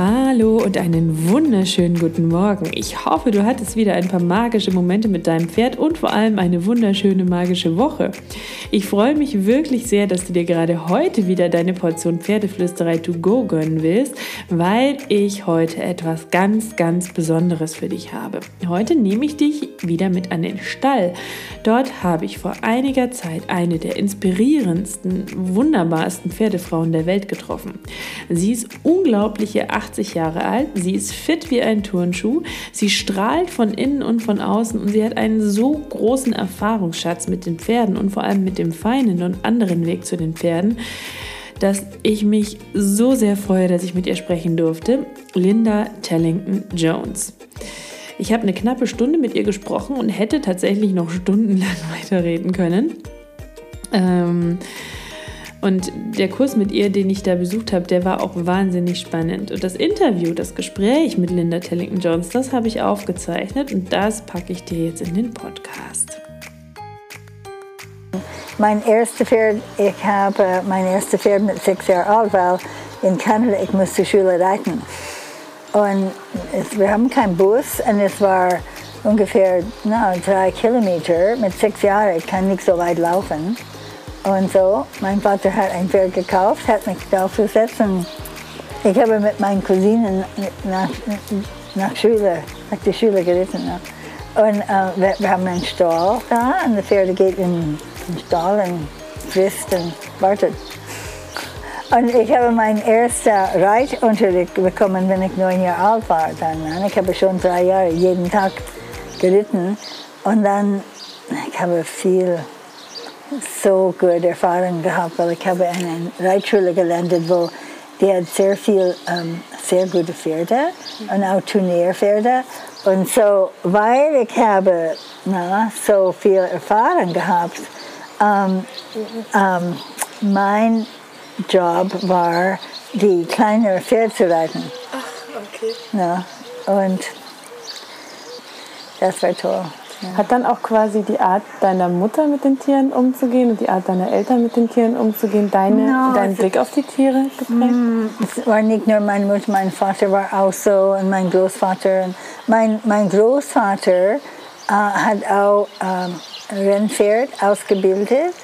Hallo und einen wunderschönen guten Morgen. Ich hoffe, du hattest wieder ein paar magische Momente mit deinem Pferd und vor allem eine wunderschöne magische Woche. Ich freue mich wirklich sehr, dass du dir gerade heute wieder deine Portion Pferdeflüsterei to go gönnen willst, weil ich heute etwas ganz, ganz Besonderes für dich habe. Heute nehme ich dich wieder mit an den Stall. Dort habe ich vor einiger Zeit eine der inspirierendsten, wunderbarsten Pferdefrauen der Welt getroffen. Sie ist unglaubliche 80 Jahre alt, sie ist fit wie ein Turnschuh, sie strahlt von innen und von außen und sie hat einen so großen Erfahrungsschatz mit den Pferden und vor allem mit dem feinen und anderen Weg zu den Pferden, dass ich mich so sehr freue, dass ich mit ihr sprechen durfte. Linda Tellington Jones. Ich habe eine knappe Stunde mit ihr gesprochen und hätte tatsächlich noch stundenlang weiterreden können. Ähm, und der Kurs mit ihr, den ich da besucht habe, der war auch wahnsinnig spannend. Und das Interview, das Gespräch mit Linda Tellington Jones, das habe ich aufgezeichnet und das packe ich dir jetzt in den Podcast. Mein erster Pferd, ich habe mein erstes Pferd mit sechs Jahren alt, weil in Kanada ich musste Schule reiten. Und es, wir haben keinen Bus und es war ungefähr na, drei Kilometer. Mit sechs Jahren ich kann nicht so weit laufen. Und so, mein Vater hat ein Pferd gekauft, hat mich draufgesetzt und ich habe mit meinen Cousinen nach, nach Schule, nach der Schule geritten. Und äh, wir, wir, haben einen Stall da und das Pferd geht in den Stall und frisst und wartet. Und ich habe meinen ersten Reitunterricht bekommen, wenn ich neun Jahre alt war. Dann. Ich habe schon drei Jahre jeden Tag geritten. Und dann, ich habe viel so gute Erfahrung gehabt, weil ich habe in einer Reitschule gelandet, wo die hat sehr viel ähm, sehr gute Pferde und auch Turnierpferde. Und so, weil ich habe na, so viel Erfahrung gehabt, ähm, ähm, mein Job war, die kleineren Pferde zu reiten. Ach, okay. Ja, und das war toll. Hat dann auch quasi die Art deiner Mutter mit den Tieren umzugehen und die Art deiner Eltern mit den Tieren umzugehen, deine, no, deinen Blick auf die Tiere geprägt? Mm, es war nicht nur meine Mutter, mein Vater war auch so und mein Großvater. Mein, mein Großvater äh, hat auch ähm, Rennpferd ausgebildet.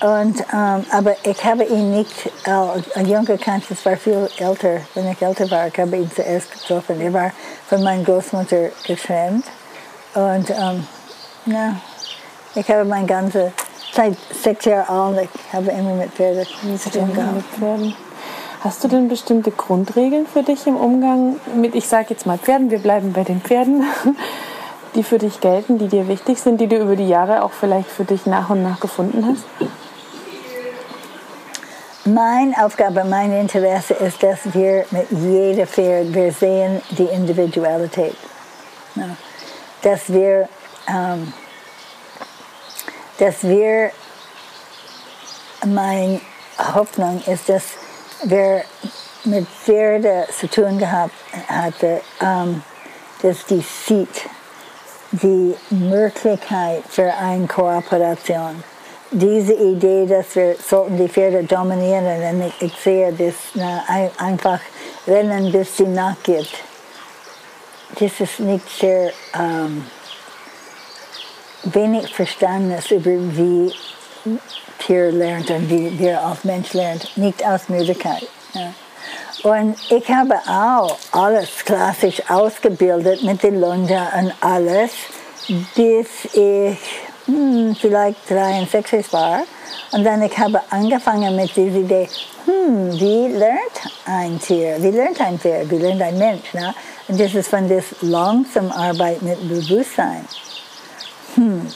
Und, ähm, aber ich habe ihn nicht äh, jung gekannt, es war viel älter. Wenn ich älter war, ich habe ihn zuerst getroffen. Er war von meiner Großmutter getrennt. Und ähm, ja, ich habe meine ganze Zeit, sechs Jahre alt, ich habe immer mit Pferden zu tun gehabt. Hast du denn bestimmte Grundregeln für dich im Umgang mit, ich sage jetzt mal Pferden, wir bleiben bei den Pferden, die für dich gelten, die dir wichtig sind, die du über die Jahre auch vielleicht für dich nach und nach gefunden hast? Meine Aufgabe, mein Interesse ist, dass wir mit jedem Pferd, wir sehen die Individualität. Ja dass wir, ähm, dass wir, meine Hoffnung ist, dass wir mit Pferde zu tun gehabt hatte, ähm, dass die sieht die Möglichkeit für eine Kooperation. Diese Idee, dass wir sollten die Pferde dominieren, und ich, sehe das na, einfach rennen, bis sie nachgibt das ist nicht sehr ähm, wenig Verständnis über wie Tier lernt und wie wir als Mensch lernt, nicht aus Müdigkeit. Ja. Und ich habe auch alles klassisch ausgebildet mit den Lunge und alles, bis ich hm, vielleicht 63 war. Und dann ich habe angefangen mit dieser Idee, hm, wie lernt ein Tier, wie lernt ein Pferd, wie lernt ein Mensch. Ne? Und das ist von das langsam Arbeit mit Bewusstsein. Hm.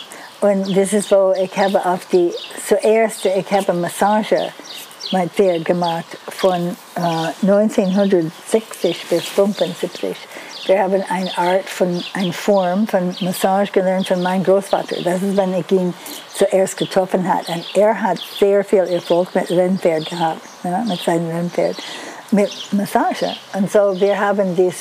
Und das ist, wo ich habe auf die, zuerst, ich habe Massage mein Pferd gemacht von äh, 1960 bis 75. Wir haben eine Art von, eine Form von Massage gelernt von meinem Großvater. Das ist, wenn ich ihn zuerst getroffen habe. Und er hat sehr viel Erfolg mit Rennpferd gehabt, ja, mit seinem Rennpferd, mit Massage. Und so, wir haben dies,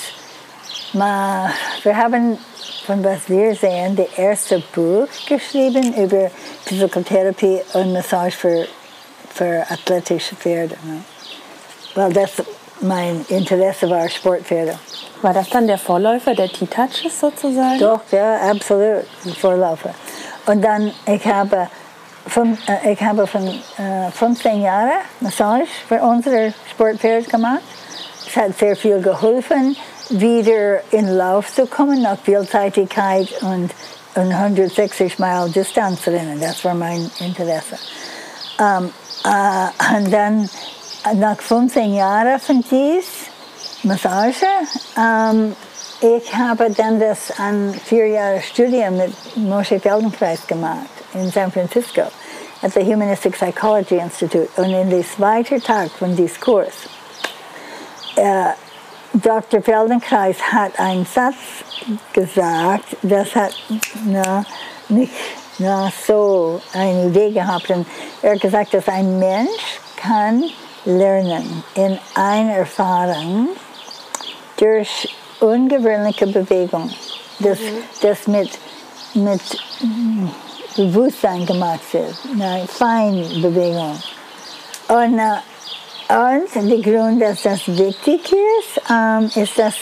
wir haben von was wir sehen, das erste Buch geschrieben über Physiotherapie und Massage für, für athletische Pferde. Ne? Weil das mein Interesse war, Sportpferde. War das dann der Vorläufer der T-Touches sozusagen? Doch, ja, absolut, Vorläufer. Und dann, ich habe, fünf, äh, ich habe von äh, 15 Jahren Massage für unsere Sportpferde gemacht. Es hat sehr viel geholfen, wieder in Lauf zu kommen nach Vielseitigkeit und, und 160 Meilen Distanz rennen. Das war mein Interesse. Um, äh, und dann nach 15 Jahren von dies, Massage, ähm, ich habe dann das an vier Jahre Studium mit Moshe Feldenkrais gemacht in San Francisco at the Humanistic Psychology Institute. Und in den zweiten Tag von diesem Kurs, äh, Dr. Feldenkrais hat einen Satz gesagt, das hat na, nicht na, so eine Idee gehabt. Und er hat gesagt, dass ein Mensch kann lernen in einer Erfahrung durch ungewöhnliche Bewegung, das, mhm. das mit, mit Bewusstsein gemacht wird, eine Feinbewegung. Und, und der Grund, dass das wichtig ist, ähm, ist, dass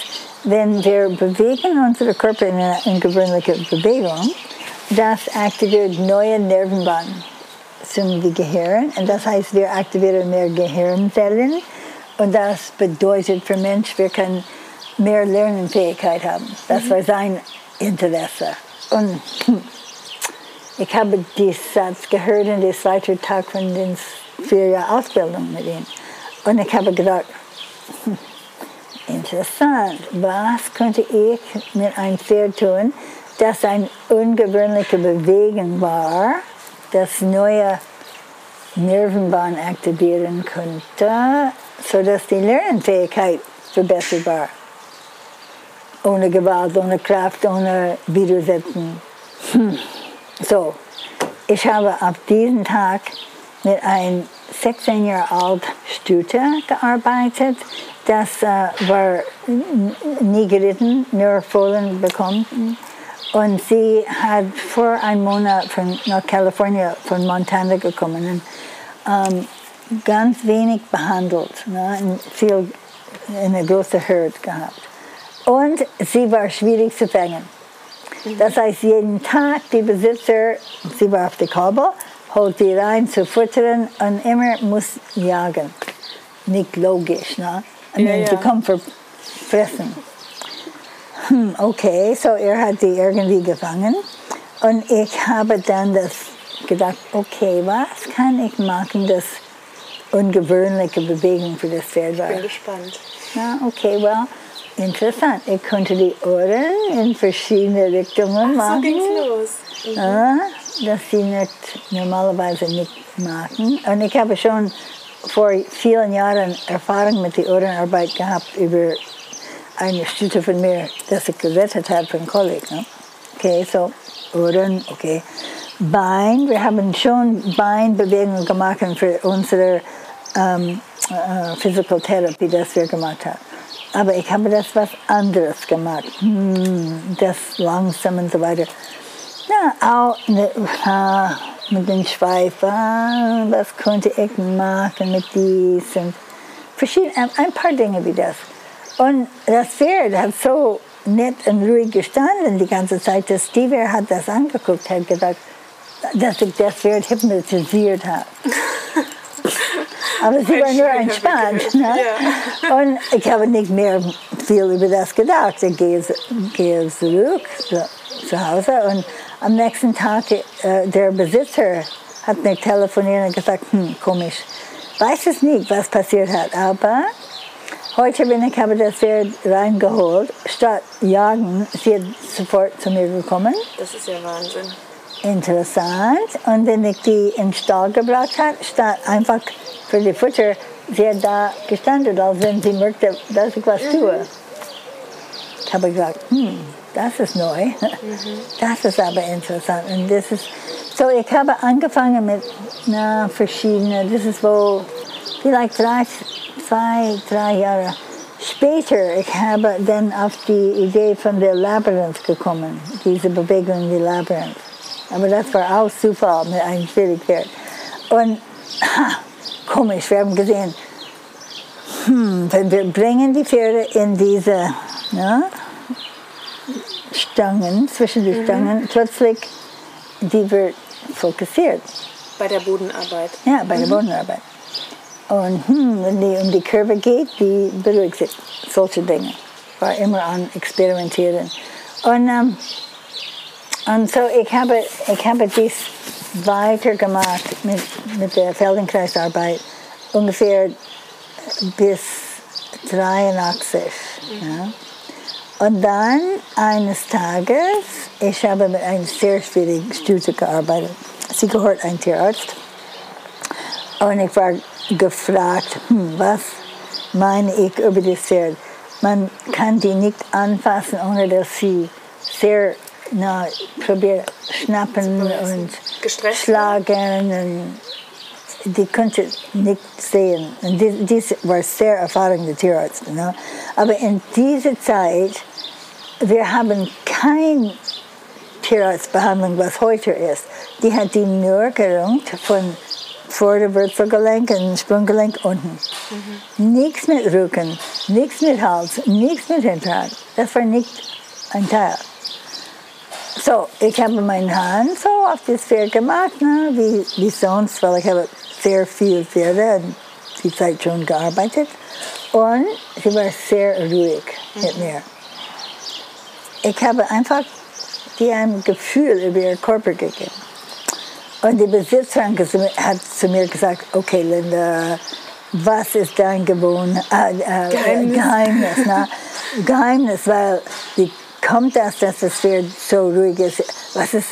wenn wir bewegen unsere Körper in eine ungewöhnliche Bewegung, das aktiviert neue Nervenbahnen zum Gehirn. Und das heißt, wir aktivieren mehr Gehirnzellen. Und das bedeutet für Menschen, wir können mehr Lernfähigkeit haben. Das war sein Interesse. Und ich habe diesen Satz gehört in der zweiten Tag von den vier Jahren Ausbildung mit ihm. Und ich habe gedacht, interessant, was könnte ich mit einem Pferd tun, das eine ungewöhnliche Bewegung war, das neue Nervenbahn aktivieren könnte, sodass die Lernfähigkeit verbessert war. Ohne Gewalt, ohne Kraft, ohne Widersetzen. Hm. So, ich habe ab diesem Tag mit einem 16 Jahre alt Stute gearbeitet. Das äh, war nie geritten, nur Fohlen bekommen. Und sie hat vor einem Monat von, nach Kalifornien, von Montana gekommen. Und, ähm, ganz wenig behandelt, ne, viel, eine große Herd gehabt. Und sie war schwierig zu fangen. Das heißt, jeden Tag die Besitzer, sie war auf der Kabel, holt die rein zu futtern und immer muss jagen. Nicht logisch, ne? I mean, ja, ja. sie kommt fressen. Hm, okay, so er hat die irgendwie gefangen. Und ich habe dann das gedacht, okay, was kann ich machen, das ungewöhnliche Bewegung für das Pferd war. Ich bin gespannt. Ja, okay, well, interessant. Ich konnte die Ohren in verschiedene Richtungen machen. so ging's los. Mhm. Ja, das sie nicht, normalerweise nicht machen. Und ich habe schon vor vielen Jahren Erfahrung mit der Ohrenarbeit gehabt über eine Stütze von mir, das ich gerettet habe von Kolik. Ne? Okay, so Ohren, okay. Bein, wir haben schon Beinbewegungen gemacht für unsere ähm, äh, Physical Therapy, das wir gemacht haben. Aber ich habe das was anderes gemacht. Hm, das langsam und so weiter. Ja, auch mit, äh, mit den Schweifen, was konnte ich machen mit dies verschiedene, ein paar Dinge wie das. Und das Pferd hat so nett und ruhig gestanden die ganze Zeit, dass Steve hat das angeguckt, hat gesagt, dass ich das Pferd hypnotisiert habe. Aber sie war nur entspannt. Ne? Ja. Und ich habe nicht mehr viel über das gedacht. Ich gehe, gehe zurück zu, zu Hause und am nächsten Tag äh, der Besitzer hat mir telefoniert und gesagt, hm, komisch, weiß es nicht, was passiert hat, aber heute bin ich habe das Pferd reingeholt, statt jagen, sie ist sofort zu mir gekommen. Das ist ja Wahnsinn. Interessant. Und wenn ich die in den Stall gebracht habe, statt einfach für die Futter, sie hat da gestanden, als wenn sie möchte, dass ich was tue. Mhm. Ich habe gesagt, hm, das ist neu. Mhm. Das ist aber interessant. Und das ist, so ich habe angefangen mit na, verschiedenen, das ist wohl vielleicht drei, zwei, drei Jahre später, ich habe dann auf die Idee von der Labyrinth gekommen, diese Bewegung in die Labyrinth. Aber das war auch Zufall mit einem Schwierigkeit. Und ha, komisch, wir haben gesehen, hm, wenn wir bringen die Pferde in diese ja, Stangen, zwischen die mhm. Stangen, plötzlich die wird fokussiert. Bei der Bodenarbeit. Ja, bei mhm. der Bodenarbeit. Und hm, wenn die um die Kurve geht, die beruhigt sich. Solche Dinge. War immer an Experimentieren. Und, ähm, und so, ich habe, ich habe dies weitergemacht mit, mit der Feldenkreisarbeit. Ungefähr bis 83. Mhm. Ja. Und dann eines Tages, ich habe mit einem sehr schwierigen Studie gearbeitet. Sie gehört ein Tierarzt. Und ich war gefragt, hm, was meine ich über das Pferd? Man kann die nicht anfassen, ohne dass sie sehr na, probiert schnappen und schlagen. Und die konnte nicht sehen. Und dies, war sehr erfahrene Tierarzt. Ne? Aber in dieser Zeit wir haben keine Tierarztbehandlung, was heute ist. Die hat die nur gerungt von Vorderwurzelgelenk und Sprunggelenk unten. Mhm. Nichts mit Rücken, nichts mit Hals, nichts mit Hinterhand. Das war nicht ein Teil. So, ich habe meine Hand so auf das Pferd gemacht, ne, wie, wie sonst, weil ich habe sehr viel Pferde die Zeit schon gearbeitet. Und sie war sehr ruhig mhm. mit mir ich habe einfach die ein Gefühl über ihren Körper gegeben. Und die Besitzerin hat zu mir gesagt, okay Linda, was ist dein Gewohn äh, äh, Geheimnis, Geheimnis, na? Geheimnis, weil wie kommt das, dass das Pferd so ruhig ist? Was ist,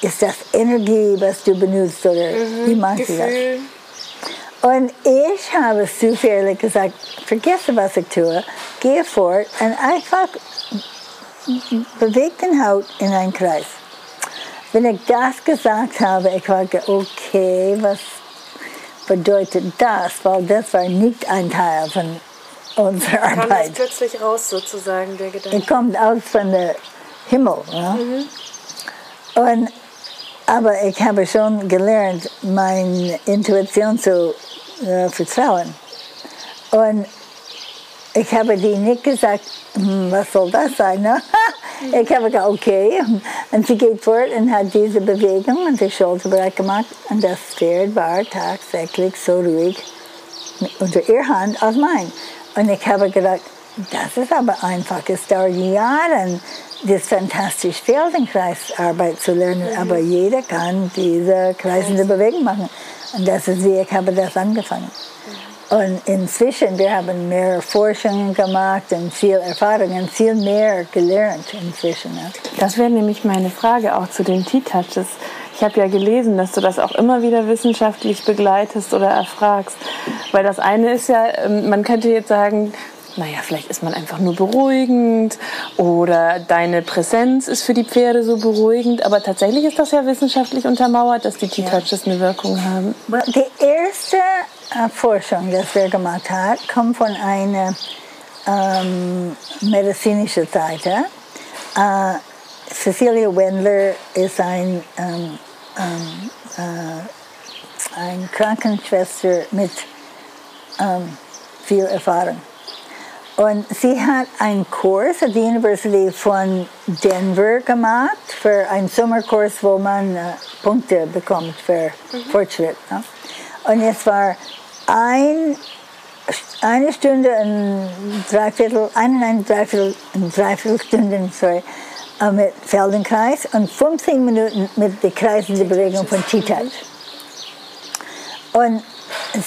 ist das Energie, was du benutzt oder mhm, wie machst du das? Und ich habe zufällig gesagt, vergesse, was ich tue, gehe fort und einfach bewegt den Haut in einen Kreis. Wenn ich das gesagt habe, ich war okay, was bedeutet das? Weil das war nicht ein Teil von unserer Arbeit. Kam das plötzlich raus, sozusagen, der Gedanke? Es kommt aus von der Himmel. Ja? Mhm. Und, aber ich habe schon gelernt, meine Intuition zu äh, vertrauen. Und ich habe die nicht gesagt, hm, was soll das sein? Ne? Ich habe gesagt, okay. Und sie geht fort und hat diese Bewegung und die Schulterbereich gemacht. Und das Pferd war tatsächlich so ruhig unter ihr Hand als mein. Und ich habe gedacht, das ist aber einfach. Es dauert Jahre, das fantastische Feldenkreisarbeit zu lernen. Mhm. Aber jeder kann diese kreisende Bewegung machen. Und das ist wie ich habe das angefangen. Und inzwischen, wir haben mehr Forschungen gemacht und viel Erfahrung und viel mehr gelernt inzwischen. Ja. Das wäre nämlich meine Frage auch zu den T-Touches. Ich habe ja gelesen, dass du das auch immer wieder wissenschaftlich begleitest oder erfragst. Weil das eine ist ja, ähm, man könnte jetzt sagen, naja, vielleicht ist man einfach nur beruhigend oder deine Präsenz ist für die Pferde so beruhigend. Aber tatsächlich ist das ja wissenschaftlich untermauert, dass die T-Touches eine Wirkung haben. Die erste Forschung, das wir gemacht haben, kommt von einer ähm, medizinischen Seite. Äh, Cecilia Wendler ist ein, ähm, ähm, äh, ein Krankenschwester mit ähm, viel Erfahrung. Und sie hat einen Kurs at die University von Denver gemacht für einen Sommerkurs, wo man äh, Punkte bekommt für Fortschritt. Ne? Und es war ein, eine Stunde und dreiviertel, eineinhalb Dreiviertel, Dreiviertelstunden, sorry, äh, mit Feldenkreis und 15 Minuten mit der kreisenden Bewegung von T-Touch. Und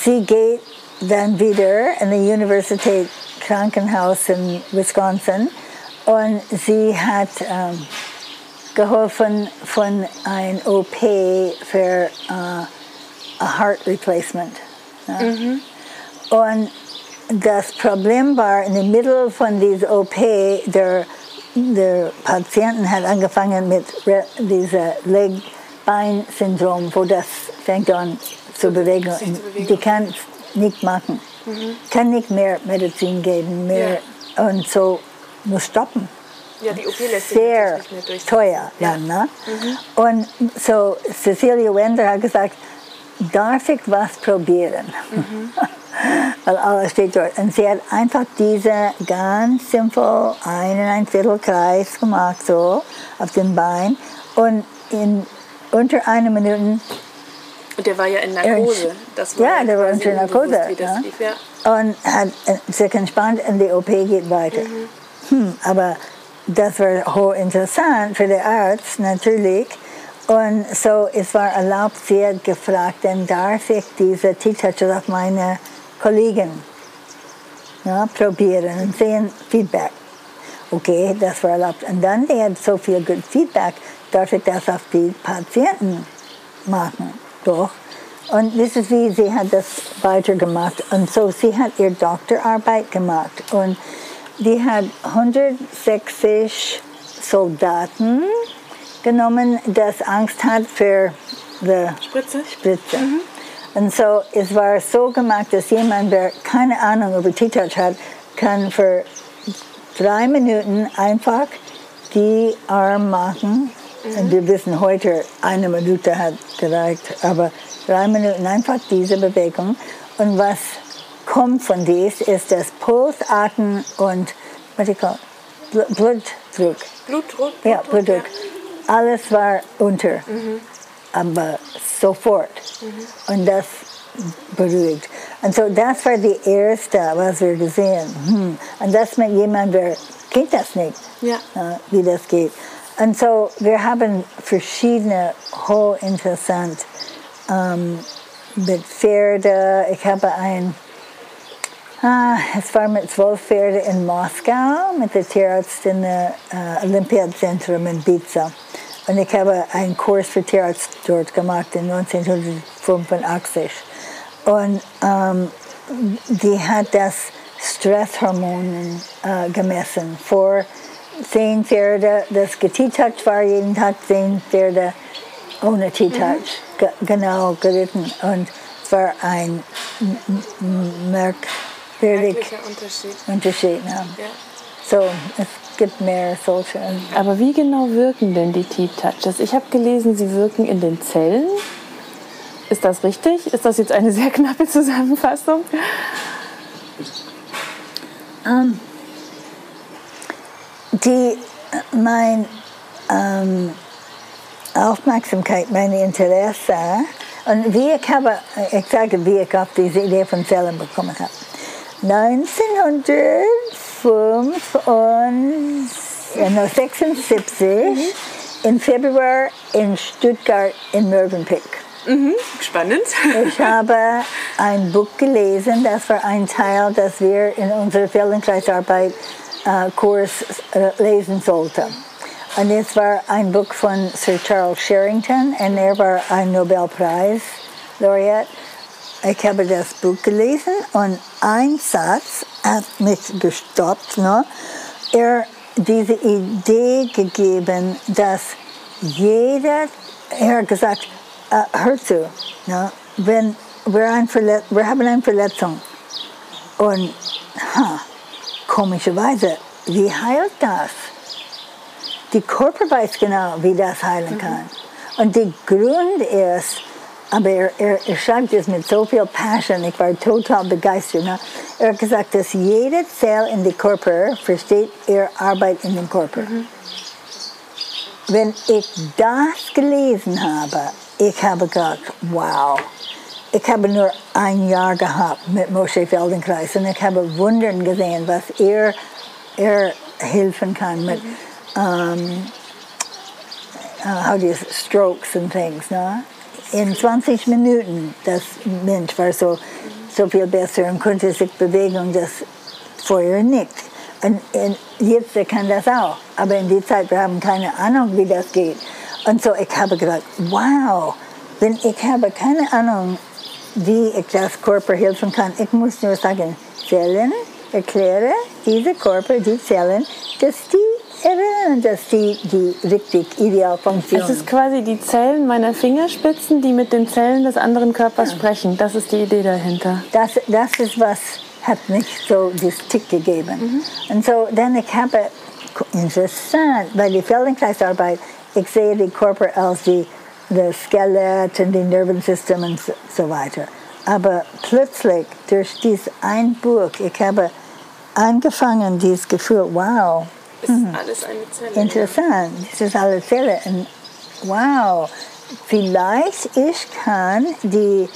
sie geht dann wieder in die Universität Krankenhaus in Wisconsin und sie hat ähm, geholfen von ein OP für äh, a Heart Replacement. Ja. Mhm. Und das Problem war, in der Mitte von dieser OP, der, der Patienten hat angefangen mit diesem Leg-Bein-Syndrom, wo das fängt an zu bewegen. Die kann nicht machen. Mhm. Kann nicht mehr Medizin geben, mehr ja. und so muss stoppen. Ja, die OP lässt Sehr sich nicht mehr teuer ja. dann. Ne? Mhm. Und so Cecilia Wender hat gesagt, darf ich was probieren? Mhm. Weil alles steht dort. Und sie hat einfach diese ganz simpel einen ein Viertel Kreis gemacht, so auf dem Bein. Und in unter einer Minute und der war ja in Narkose. Das war ja, der war unter Narkose. Bewusst, ja. Lief, ja. Und hat sich entspannt und die OP geht weiter. Mhm. Hm, aber das war hochinteressant für den Arzt natürlich. Und so, es war erlaubt, sie hat gefragt, dann darf ich diese T-Touches auf meine Kollegen ja, probieren und sehen Feedback. Okay, das war erlaubt. Und dann, die hat so viel gut Feedback, darf ich das auf die Patienten machen doch. Und ist wie sie hat das weitergemacht. Und so, sie hat ihre Doktorarbeit gemacht. Und die hat 160 Soldaten genommen, das Angst hat für die Spritze. Spritze. Mhm. Und so, es war so gemacht, dass jemand, der keine Ahnung über T-Touch hat, kann für drei Minuten einfach die Arm machen Mhm. Wir wissen heute, eine Minute hat gereicht, aber drei Minuten einfach diese Bewegung. Und was kommt von dies, ist das Pulsatmen und was ich call, Blutdruck. Blutdruck? Ja, Blutdruck. Ja. Alles war unter, mhm. aber sofort. Mhm. Und das beruhigt. Und so das war die erste, was wir gesehen. Hm. Und das mit jemandem, der kennt das nicht, ja. wie das geht. Und so, wir haben verschiedene hochinteressant ähm, mit Pferde. Ich habe ein, ah, es war mit zwölf Pferden in Moskau mit der Tierarzt im äh, Olympiazentrum in Pizza. Und ich habe einen Kurs für Tierarzt dort gemacht in 1985. Und ähm, die hat das Stresshormon äh, gemessen vor zehn Pferde, das getoucht war, jeden Tag zehn Pferde ohne T-Touch, mhm. genau geritten. Und es war ein merkwürdiger Unterschied. Unterschied ja. Ja. So, es gibt mehr solche. Aber wie genau wirken denn die T-Touches? Ich habe gelesen, sie wirken in den Zellen. Ist das richtig? Ist das jetzt eine sehr knappe Zusammenfassung? Um, die mein ähm, Aufmerksamkeit, mein Interesse und wie ich habe, ich sage, wie ich auf diese Idee von Zellen bekommen habe. 1976 mhm. im Februar in Stuttgart in Mövenpick. Mhm, spannend. Ich habe ein Buch gelesen, das war ein Teil, das wir in unserer Feldenkreisarbeit äh, Kurs äh, lesen sollte. Und es war ein Buch von Sir Charles Sherrington und er war ein Nobelpreis-Laureat. Ich habe das Buch gelesen und ein Satz hat mich gestoppt. Ne? Er diese Idee gegeben, dass jeder, er hat gesagt, äh, hör zu, ne? wenn wir, ein wir haben eine Verletzung und ha, komischerweise, wie heilt das? Die Körper weiß genau, wie das heilen mhm. kann. Und der Grund ist, aber er, er, er, schreibt es mit so viel Passion, ich war total begeistert. Ne? Er hat gesagt, dass jede Zelle in dem Körper versteht ihre Arbeit in dem Körper. Mhm. wenn ich das gelesen habe, ich habe gedacht, wow. Ich habe nur ein Jahr gehabt mit Moshe Feldenkreis und ich habe Wundern gesehen, was er, er helfen kann mit mhm. um, uh, how do you, strokes and things. Ne? In 20 Minuten, das Mensch war so, so viel besser und konnte sich bewegen und das vorher nicht. Und, und jetzt kann das auch. Aber in der Zeit, wir haben keine Ahnung, wie das geht. Und so, ich habe gedacht, wow, wenn ich habe keine Ahnung, wie ich das Körper helfen kann, ich muss nur sagen, Zellen, erkläre diese Körper, die Zellen, dass die erinnern, dass die, die richtig ideal funktionieren. Es ist quasi die Zellen meiner Fingerspitzen, die mit den Zellen des anderen Körpers ja. sprechen. Das ist die Idee dahinter. Das, das ist was hat mich so das Tick gegeben. Mhm. Und so dann ich habe interessant, weil die Feldenkreisarbeit, ich sehe die Körper als die, das Skelett und die Nervensystem und so, so weiter. Aber plötzlich durch dieses ein Buch, ich habe angefangen, dieses Gefühl, wow. Ist mhm. alles eine Zelle. Interessant, das ist alles Zelle. Wow, vielleicht ich kann die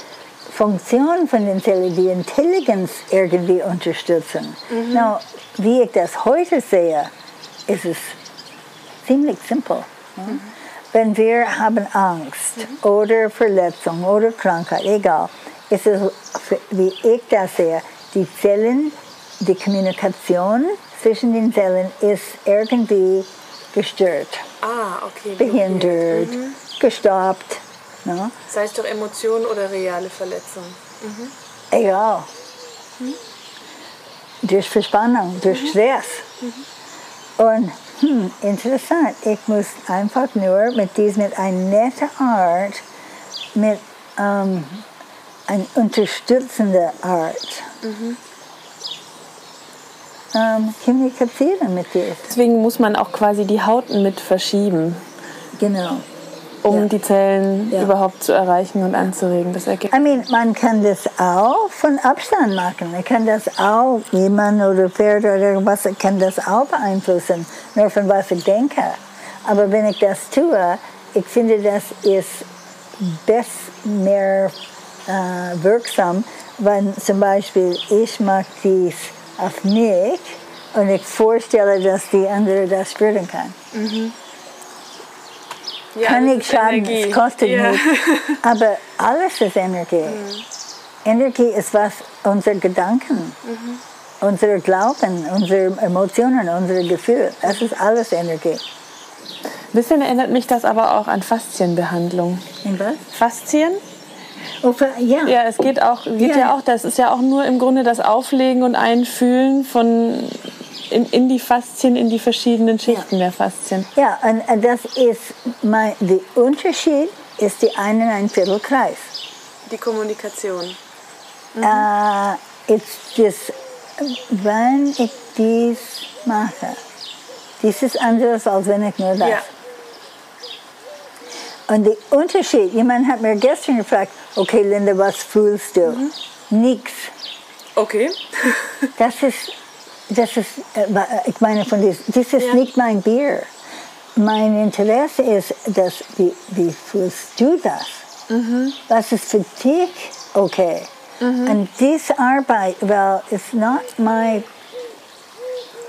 Funktion von den Zellen, die Intelligenz irgendwie unterstützen. Mhm. Now, wie ich das heute sehe, ist es ziemlich simpel. Mhm. Wenn wir haben Angst mhm. oder Verletzung oder Krankheit, egal, ist es, wie ich das sehe, die Zellen, die Kommunikation zwischen den Zellen ist irgendwie gestört. Ah, okay. Behindert, mhm. gestoppt. No? Sei es doch Emotionen oder reale Verletzung. Mhm. Egal. Mhm. Durch Verspannung, durch mhm. Stress. Mhm. Und hm, interessant, ich muss einfach nur mit diesem, mit einer netten Art, mit ähm, einer unterstützenden Art, mhm. Ähm, kommunizieren mit dir. Deswegen muss man auch quasi die Haut mit verschieben. Genau um ja. die Zellen ja. überhaupt zu erreichen und anzuregen. Das I mean, man kann das auch von Abstand machen. Man kann das auch, jemand oder Pferd oder irgendwas, kann das auch beeinflussen, nur von was ich denke. Aber wenn ich das tue, ich finde, das ist best mehr äh, wirksam, wenn zum Beispiel ich mache dies auf mich und ich vorstelle, dass die andere das spüren kann. Mhm ja, kann nicht schaden, Energie. es kostet ja. nichts. Aber alles ist Energie. Mhm. Energie ist was, unsere Gedanken, mhm. unsere Glauben, unsere Emotionen, unsere Gefühle, das ist alles Energie. Ein bisschen erinnert mich das aber auch an Faszienbehandlung. In was? Faszien? Oh, ja. ja, es geht auch, geht ja. ja auch, das ist ja auch nur im Grunde das Auflegen und Einfühlen von in, in die Faszien, in die verschiedenen Schichten ja. der Faszien. Ja, und das ist mein, der Unterschied ist die einen ein Viertelkreis. Die Kommunikation. Mhm. Uh, it's just, wenn ich dies mache, dies ist anders, als wenn ich nur das. Ja. Und der Unterschied, jemand hat mir gestern gefragt, okay Linda, was fühlst du? Mhm. Nichts. Okay. das ist das ist, äh, ich meine von diesem, das ist ja. nicht mein Bier. Mein Interesse ist, dass, wie, wie fühlst du das? Mhm. Was ist für dich okay? Mhm. Und diese Arbeit, weil es nicht mein,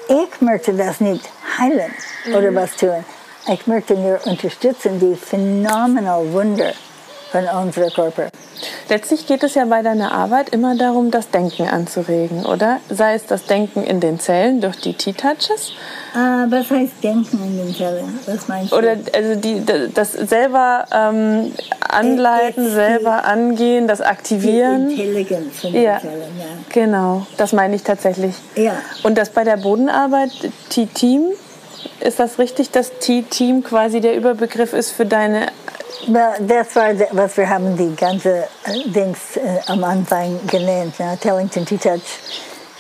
ich möchte das nicht heilen mhm. oder was tun. Ich möchte nur unterstützen die phänomenal Wunder von unserem Körper. Letztlich geht es ja bei deiner Arbeit immer darum, das Denken anzuregen, oder? Sei es das Denken in den Zellen durch die T-Touches. Uh, was heißt Denken in den Zellen? Was meinst du? Oder also die, das selber ähm, anleiten, selber angehen, das aktivieren. Die Intelligenz in ja. den Zellen, ja. Genau, das meine ich tatsächlich. Ja. Und das bei der Bodenarbeit, T-Team, ist das richtig, dass T-Team quasi der Überbegriff ist für deine das war, was wir haben die ganze äh, Dings äh, am Anfang genannt, ja, Tellington T-Touch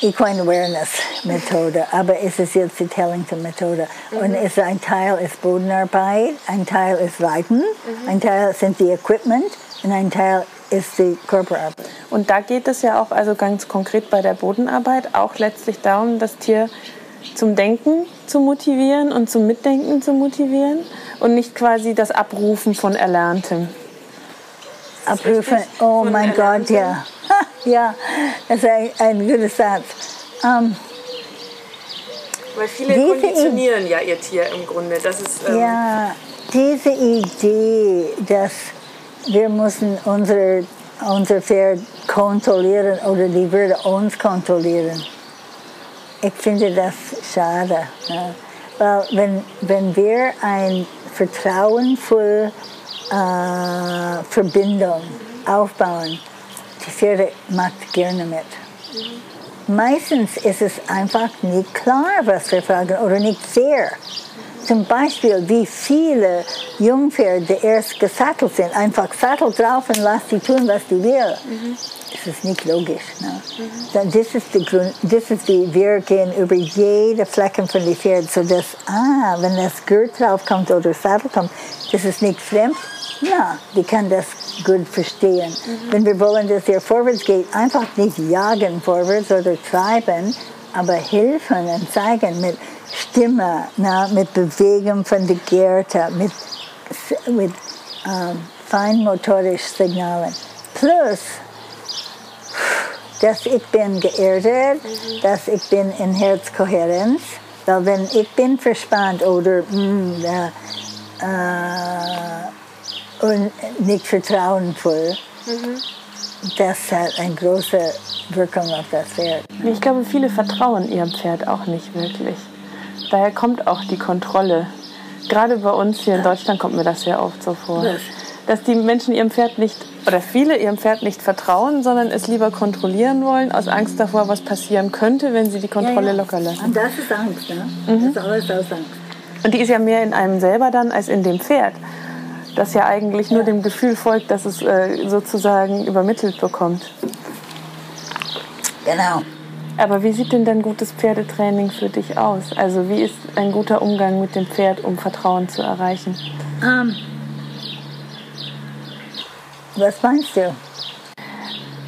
Equine Awareness Methode, aber es ist jetzt die Tellington Methode. Mhm. Und es, ein Teil ist Bodenarbeit, ein Teil ist Reiten, mhm. ein Teil sind die Equipment und ein Teil ist die Körperarbeit. Und da geht es ja auch also ganz konkret bei der Bodenarbeit auch letztlich darum, das Tier zum Denken zu motivieren und zum Mitdenken zu motivieren und nicht quasi das Abrufen von Erlerntem. Abrufen, oh Von mein Gott, ja. ja, das ist ein, ein guter Satz. Ähm, Weil viele konditionieren ja ihr Tier im Grunde. Das ist, ähm, Ja, diese Idee, dass wir müssen unser, unser Pferd kontrollieren oder die würde uns kontrollieren, ich finde das schade. Ne? Weil wenn, wenn wir eine vertrauensvolle äh, Verbindung aufbauen, die Pferde macht gerne mit. Meistens ist es einfach nicht klar, was wir fragen oder nicht fair. Zum Beispiel, wie viele Jungpferde erst gesattelt sind, einfach Sattel drauf und lass sie tun, was sie will. Das ist nicht logisch. Ne? Dann Das ist der Grund, das ist die, wir gehen über jede Flecken von dem Pferd, sodass, ah, wenn das Gurt drauf kommt oder Sattel kommt, das ist nicht fremd. Na, die kann das gut verstehen. Wenn wir wollen, dass er vorwärts geht, einfach nicht jagen vorwärts oder treiben, aber helfen und zeigen mit Stimme, na, mit Bewegung von der Gerte, mit, mit ähm, feinmotorischen Signalen. Plus, dass ich bin geerdet, dass ich bin in Herzkohärenz. Weil wenn ich bin verspannt oder mm, äh, äh, und nicht vertrauensvoll, das hat eine große Wirkung auf das Pferd. Ich glaube, viele vertrauen ihrem Pferd auch nicht wirklich. Daher kommt auch die Kontrolle. Gerade bei uns hier in Deutschland kommt mir das sehr oft so vor. Dass die Menschen ihrem Pferd nicht, oder viele ihrem Pferd nicht vertrauen, sondern es lieber kontrollieren wollen, aus Angst davor, was passieren könnte, wenn sie die Kontrolle locker lassen. Und das ist Angst, ne? Das ist alles aus Angst. Und die ist ja mehr in einem selber dann als in dem Pferd. Das ja eigentlich nur dem Gefühl folgt, dass es äh, sozusagen übermittelt bekommt. Genau. Aber wie sieht denn dann gutes Pferdetraining für dich aus? Also wie ist ein guter Umgang mit dem Pferd, um Vertrauen zu erreichen? Ähm, was meinst du?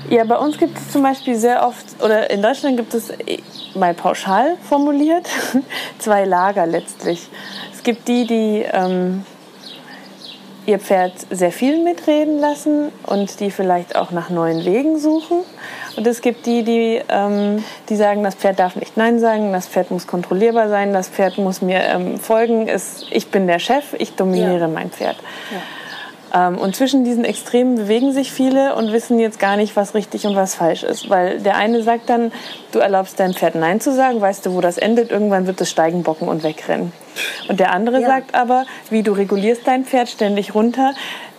Ja, bei uns gibt es zum Beispiel sehr oft, oder in Deutschland gibt es eh, mal pauschal formuliert, zwei Lager letztlich. Es gibt die, die ähm, ihr Pferd sehr viel mitreden lassen und die vielleicht auch nach neuen Wegen suchen. Und es gibt die, die, ähm, die sagen, das Pferd darf nicht Nein sagen, das Pferd muss kontrollierbar sein, das Pferd muss mir ähm, folgen, es, ich bin der Chef, ich dominiere Ja. mein Pferd. Ähm, und zwischen diesen Extremen bewegen sich viele und wissen jetzt gar nicht, was richtig und was falsch ist. Weil der eine sagt dann, du erlaubst deinem Pferd Nein zu sagen, weißt du, wo das endet, irgendwann wird es steigen, bocken und wegrennen. Und der andere Ja. sagt aber, wie du regulierst dein Pferd ständig runter,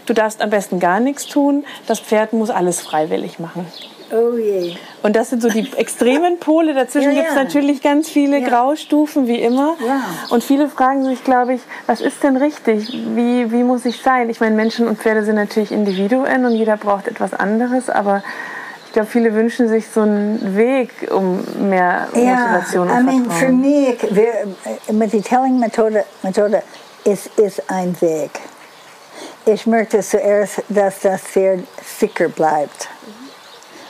du darfst am besten gar nichts tun, das Pferd muss alles freiwillig machen. Oh je. Und das sind so die extremen Pole. Dazwischen Ja, gibt es ja. natürlich ganz viele Ja. Graustufen, wie immer. Ja. Und viele fragen sich, glaube ich, was ist denn richtig? Wie, wie muss ich sein? Ich meine, Menschen und Pferde sind natürlich Individuen und jeder braucht etwas anderes, aber ich glaube, viele wünschen sich so einen Weg, um mehr Motivation I und mean, für Vertrauen. mich, wir, mit der Telling-Methode Methode ist, ist ein Weg. Ich möchte zuerst, dass das Pferd sicher bleibt.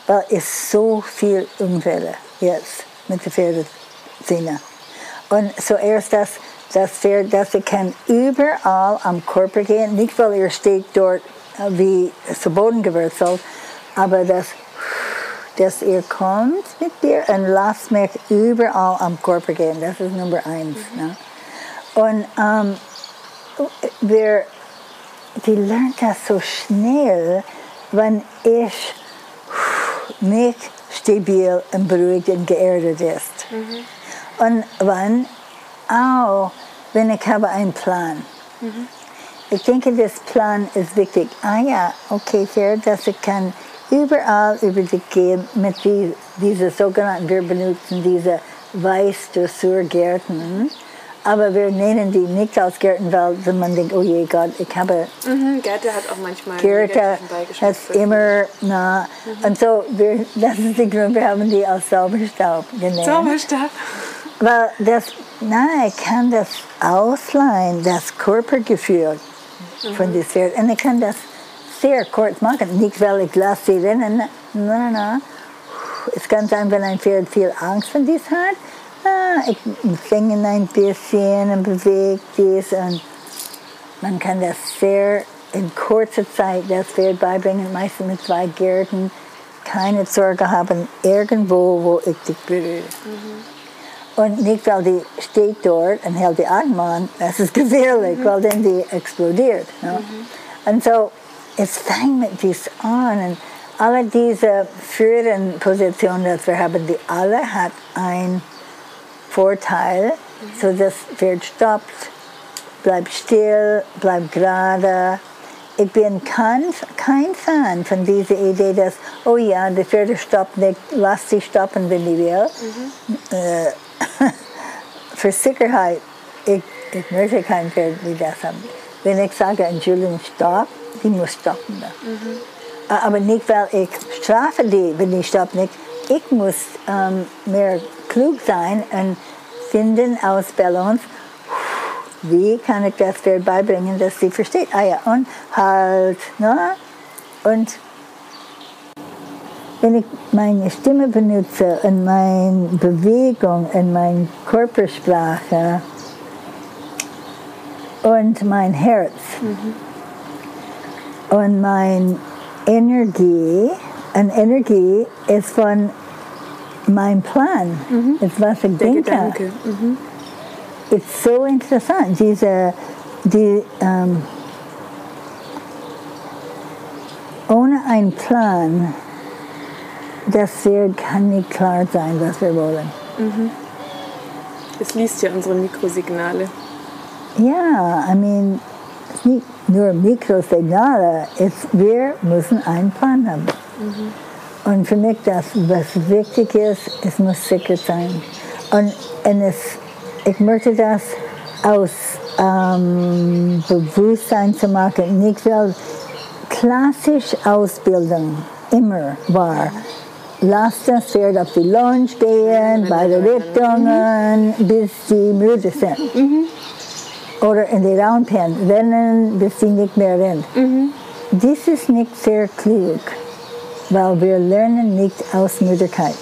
Weil es so viel Unfälle jetzt mit der Pferdeszene. Und zuerst, dass das Pferd, dass er kann überall am Körper gehen, nicht weil er steht dort äh, wie zu Boden gewurzelt, aber dass dass ihr kommt mit dir und lasst mich überall am Körper gehen. Das ist Nummer eins. Ne? Und ähm, wir, die lernt das so schnell, wenn ich mich stabil und beruhigt und geerdet ist. Und wenn auch, wenn ich habe einen Plan. Ich denke, das Plan ist wichtig. Ah ja, okay, fair, dass ich kann überall über dich gehen mit die, diese sogenannten, wir benutzen diese Weiß-Dressur-Gärten. Aber wir nennen die nicht als Gärten, weil man denkt, oh je Gott, ich habe Mhm, Gerte hat auch manchmal Gärte, hat immer, na, und so, wir, das ist der Grund, wir haben die als Zauberstaub genannt. Zauberstab. Weil das, nein, ich kann das ausleihen, das Körpergefühl von dem Pferd. Und ich kann das sehr kurz machen. Nicht, weil ich lasse sie rennen. Nein, nein, nein. Es kann sein, wenn ein Pferd viel Angst von dies hat, ich singe ein bisschen und bewege dies und man kann das sehr in kurzer Zeit das Pferd beibringen, meistens mit zwei Gärten. Keine Sorge haben irgendwo, wo ich dich berühre. Mhm. Und nicht, weil die steht dort und hält die Atem an, das ist gefährlich, mhm. weil dann die explodiert. Ne? Mhm. Und so, es fängt mit dies an. Und alle diese führenden Positionen, die wir haben, die alle hat einen Vorteil, so das Pferd stoppt, bleibt still, bleibt gerade, ich bin kein, kein Fan von dieser Idee, dass, oh ja, die Pferde stoppen nicht, lass sie stoppen, wenn die will. Mhm. Äh, für Sicherheit, ich, ich möchte kein Pferd wie das haben. Wenn ich sage, Entschuldigung, stopp, die muss stoppen. Mhm. Aber nicht, weil ich strafe die, wenn die stoppen nicht. Ich muss ähm, mehr klug sein und finden aus Balance, wie kann ich das Pferd beibringen, dass sie versteht? Ah ja, und halt, ne? Und wenn ich meine Stimme benutze und meine Bewegung und meine Körpersprache und mein Herz mhm. und meine Energie, und Energie ist von meinem Plan, mhm. ist was ich Der denke. Mhm ist so interessant, diese, die, ähm, ohne einen Plan, das wird, kann nicht klar sein, was wir wollen. Mhm. Es liest ja unsere Mikrosignale. Ja, I mean, es nicht nur Mikrosignale, es, wir müssen einen Plan haben. Mhm. Und für mich, das, was wichtig ist, es muss sicher sein. Und, und es ich möchte das aus ähm, Bewusstsein zu machen, nicht weil klassisch Ausbildung immer war. Lass das Pferd auf die Lounge gehen, bei den Richtungen, mhm. bis sie müde sind. Mhm. Oder in die Raumpen rennen, bis sie nicht mehr rennen. Mhm. Das ist nicht sehr klug, weil wir lernen nicht aus Müdigkeit.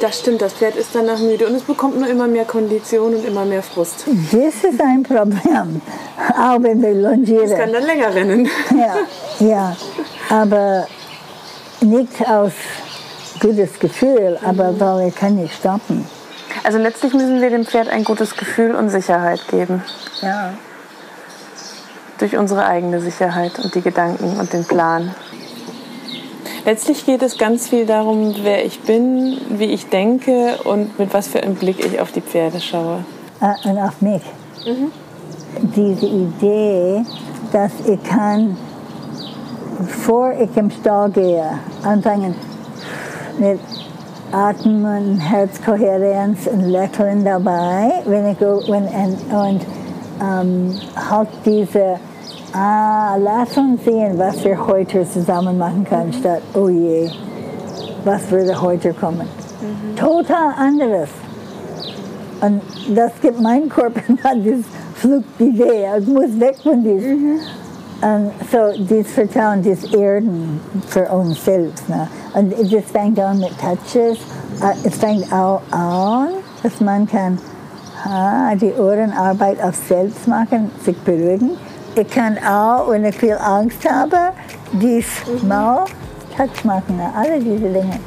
Das stimmt, das Pferd ist danach müde und es bekommt nur immer mehr Kondition und immer mehr Frust. Das ist ein Problem, auch wenn wir longieren. Es kann dann länger rennen. Ja, ja, aber nicht aus gutes Gefühl, aber mhm. weil er kann nicht stoppen. Also letztlich müssen wir dem Pferd ein gutes Gefühl und Sicherheit geben. Ja. Durch unsere eigene Sicherheit und die Gedanken und den Plan. Letztlich geht es ganz viel darum, wer ich bin, wie ich denke und mit was für einem Blick ich auf die Pferde schaue. Äh, und auf mich. Mhm. Diese Idee, dass ich kann, bevor ich im Stall gehe, anfangen mit Atmen, Herzkohärenz und Lächeln dabei, wenn ich, wenn, und, und ähm, halt diese ah, lass uns sehen, was wir heute zusammen machen können, statt, oh je, was würde heute kommen. Mhm. Total anderes. Und das gibt mein Körper diese Flugidee, es muss weg von diesem. Mhm. Und so, dieses Vertrauen, dieses Erden für uns selbst. Ne? Und das fängt an mit Touches, äh, es fängt auch an, dass man kann ah, die Ohrenarbeit auf selbst machen, sich beruhigen ich kann auch, wenn ich viel Angst habe, dies mal Touch machen, alle diese Dinge.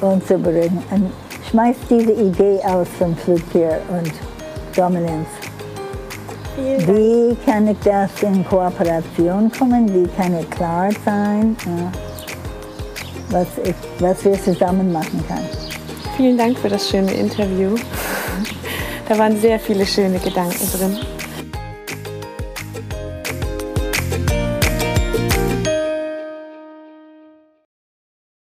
Und zu beruhigen. Und schmeiß diese Idee aus von Flugtier und Dominanz. Wie kann ich das in Kooperation kommen? Wie kann ich klar sein, was, ich, was wir zusammen machen können? Vielen Dank für das schöne Interview. Da waren sehr viele schöne Gedanken drin.